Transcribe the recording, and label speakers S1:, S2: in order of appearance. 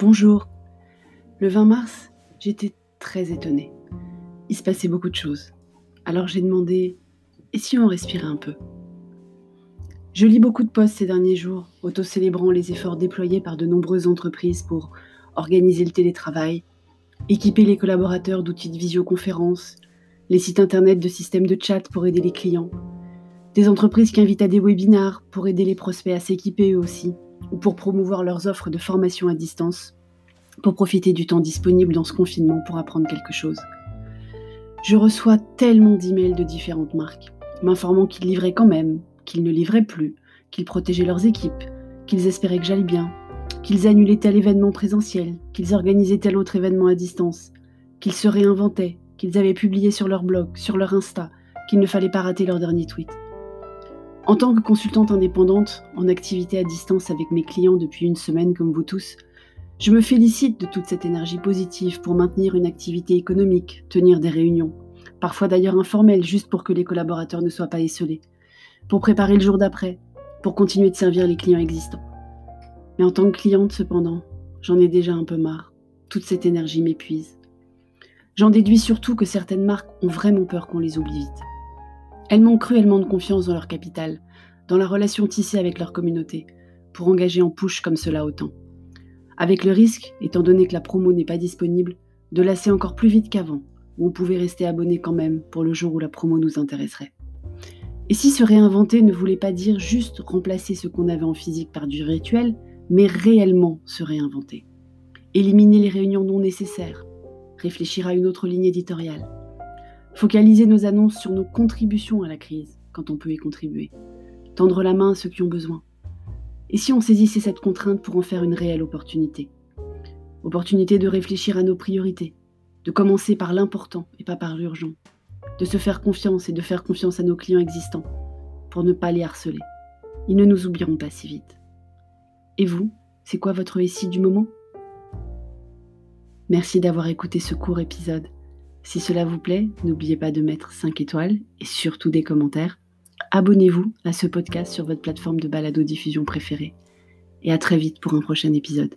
S1: Bonjour. Le 20 mars, j'étais très étonnée. Il se passait beaucoup de choses. Alors j'ai demandé et si on respirait un peu? Je lis beaucoup de posts ces derniers jours, auto-célébrant les efforts déployés par de nombreuses entreprises pour organiser le télétravail, équiper les collaborateurs d'outils de visioconférence, les sites internet de systèmes de chat pour aider les clients, des entreprises qui invitent à des webinars pour aider les prospects à s'équiper eux aussi, ou pour promouvoir leurs offres de formation à distance, pour profiter du temps disponible dans ce confinement pour apprendre quelque chose. Je reçois tellement d'emails de différentes marques, m'informant qu'ils livraient quand même, qu'ils ne livraient plus, qu'ils protégeaient leurs équipes, qu'ils espéraient que j'aille bien, qu'ils annulaient tel événement présentiel, qu'ils organisaient tel autre événement à distance, qu'ils se réinventaient, qu'ils avaient publié sur leur blog, sur leur Insta, qu'il ne fallait pas rater leur dernier tweet. En tant que consultante indépendante, en activité à distance avec mes clients depuis une semaine comme vous tous, je me félicite de toute cette énergie positive pour maintenir une activité économique, tenir des réunions, parfois d'ailleurs informelles juste pour que les collaborateurs ne soient pas esselés, pour préparer le jour d'après, pour continuer de servir les clients existants. Mais en tant que cliente cependant, j'en ai déjà un peu marre. Toute cette énergie m'épuise. J'en déduis surtout que certaines marques ont vraiment peur qu'on les oublie vite. Elles manquent cruellement de confiance dans leur capital, dans la relation tissée avec leur communauté, pour engager en push comme cela autant. Avec le risque, étant donné que la promo n'est pas disponible, de lasser encore plus vite qu'avant, où on pouvait rester abonné quand même pour le jour où la promo nous intéresserait. Et si se réinventer ne voulait pas dire juste remplacer ce qu'on avait en physique par du virtuel, mais réellement se réinventer. Éliminer les réunions non nécessaires, réfléchir à une autre ligne éditoriale, Focaliser nos annonces sur nos contributions à la crise, quand on peut y contribuer. Tendre la main à ceux qui ont besoin. Et si on saisissait cette contrainte pour en faire une réelle opportunité? Opportunité de réfléchir à nos priorités, de commencer par l'important et pas par l'urgent, de se faire confiance et de faire confiance à nos clients existants, pour ne pas les harceler. Ils ne nous oublieront pas si vite. Et vous, c'est quoi votre récit du moment? Merci d'avoir écouté ce court épisode. Si cela vous plaît, n'oubliez pas de mettre 5 étoiles et surtout des commentaires. Abonnez-vous à ce podcast sur votre plateforme de balado-diffusion préférée. Et à très vite pour un prochain épisode.